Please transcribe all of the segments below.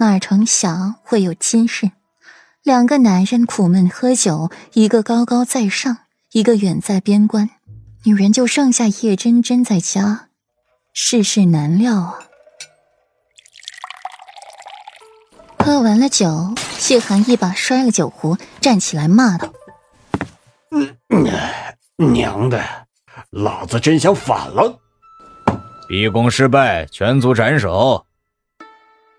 哪成想会有今日？两个男人苦闷喝酒，一个高高在上，一个远在边关，女人就剩下叶真真在家，世事难料啊！喝完了酒，谢寒一把摔了酒壶，站起来骂道：“嗯，娘的，老子真想反了！逼宫失败，全族斩首。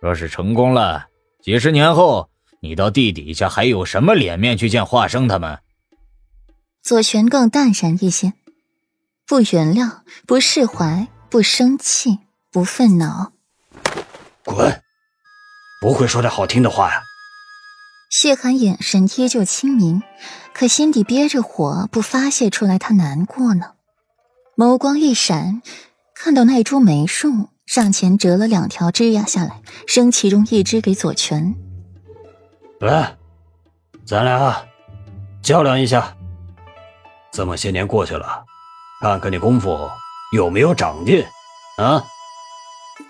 若是成功了，几十年后。”你到地底下还有什么脸面去见华生他们？左权更淡然一些，不原谅，不释怀，不生气，不愤恼。滚！不会说点好听的话呀。谢寒眼神依旧清明，可心底憋着火，不发泄出来，他难过呢。眸光一闪，看到那株梅树，上前折了两条枝桠下来，生其中一只给左权。来，咱俩较量一下。这么些年过去了，看看你功夫有没有长进啊！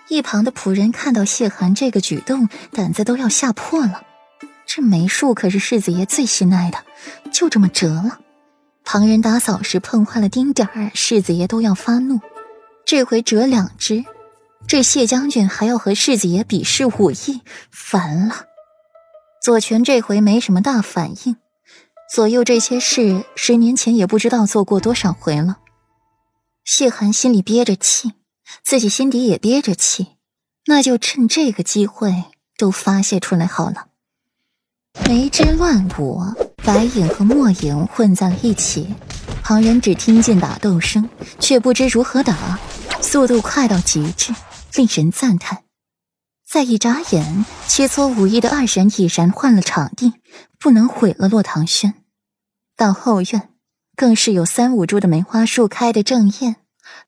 一旁的仆人看到谢寒这个举动，胆子都要吓破了。这梅树可是世子爷最心爱的，就这么折了。旁人打扫时碰坏了丁点儿，世子爷都要发怒。这回折两只，这谢将军还要和世子爷比试武艺，烦了。左权这回没什么大反应，左右这些事，十年前也不知道做过多少回了。谢寒心里憋着气，自己心底也憋着气，那就趁这个机会都发泄出来好了。梅枝乱舞，白影和墨影混在了一起，旁人只听见打斗声，却不知如何打，速度快到极致，令人赞叹。再一眨眼，切磋武艺的二人已然换了场地，不能毁了落唐轩。到后院，更是有三五株的梅花树开得正艳，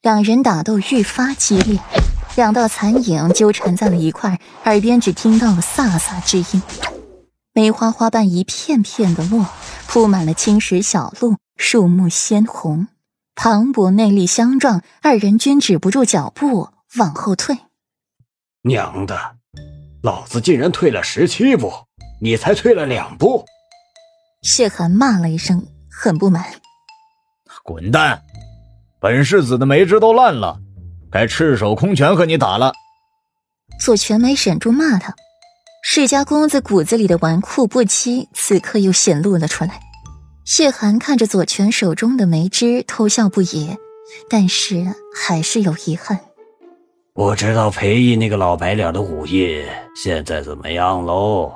两人打斗愈发激烈，两道残影纠缠在了一块，耳边只听到了飒飒之音。梅花花瓣一片片的落，铺满了青石小路，树木鲜红，磅礴内力相撞，二人均止不住脚步往后退。娘的，老子竟然退了十七步，你才退了两步！谢寒骂了一声，很不满。滚蛋！本世子的梅枝都烂了，该赤手空拳和你打了。左权没忍住骂他，世家公子骨子里的纨绔不羁，此刻又显露了出来。谢寒看着左权手中的梅枝，偷笑不已，但是还是有遗憾。不知道裴义那个老白脸的武艺现在怎么样喽？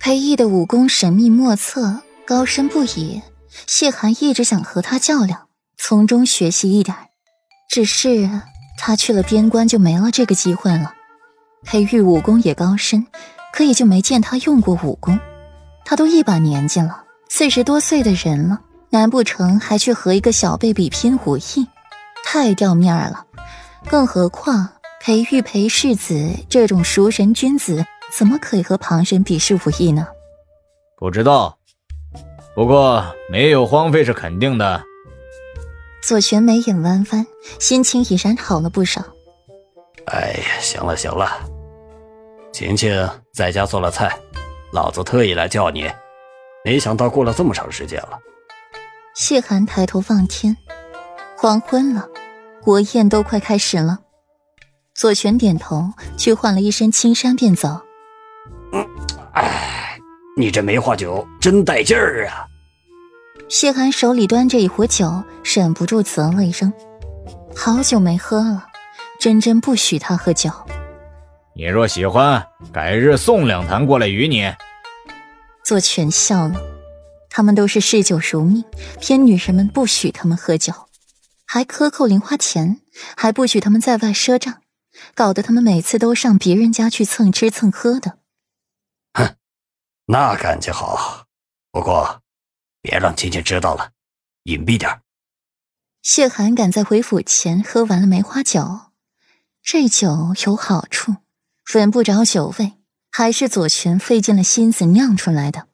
裴义的武功神秘莫测，高深不已。谢寒一直想和他较量，从中学习一点，只是他去了边关就没了这个机会了。裴玉武功也高深，可也就没见他用过武功。他都一把年纪了，四十多岁的人了，难不成还去和一个小辈比拼武艺？太掉面了。更何况，裴玉、裴世子这种熟人君子，怎么可以和旁人比试武艺呢？不知道，不过没有荒废是肯定的。左权眉眼弯弯，心情已然好了不少。哎呀，行了行了，晴晴在家做了菜，老子特意来叫你，没想到过了这么长时间了。谢寒抬头望天，黄昏了。国宴都快开始了，左权点头，去换了一身青衫便走。嗯，哎，你这梅花酒真带劲儿啊！谢寒手里端着一壶酒，忍不住啧了一声。好久没喝了，真真不许他喝酒。你若喜欢，改日送两坛过来与你。左权笑了，他们都是嗜酒如命，偏女人们不许他们喝酒。还克扣零花钱，还不许他们在外赊账，搞得他们每次都上别人家去蹭吃蹭喝的。哼，那感情好，不过别让青青知道了，隐蔽点谢寒赶在回府前喝完了梅花酒，这酒有好处，闻不着酒味，还是左权费尽了心思酿出来的。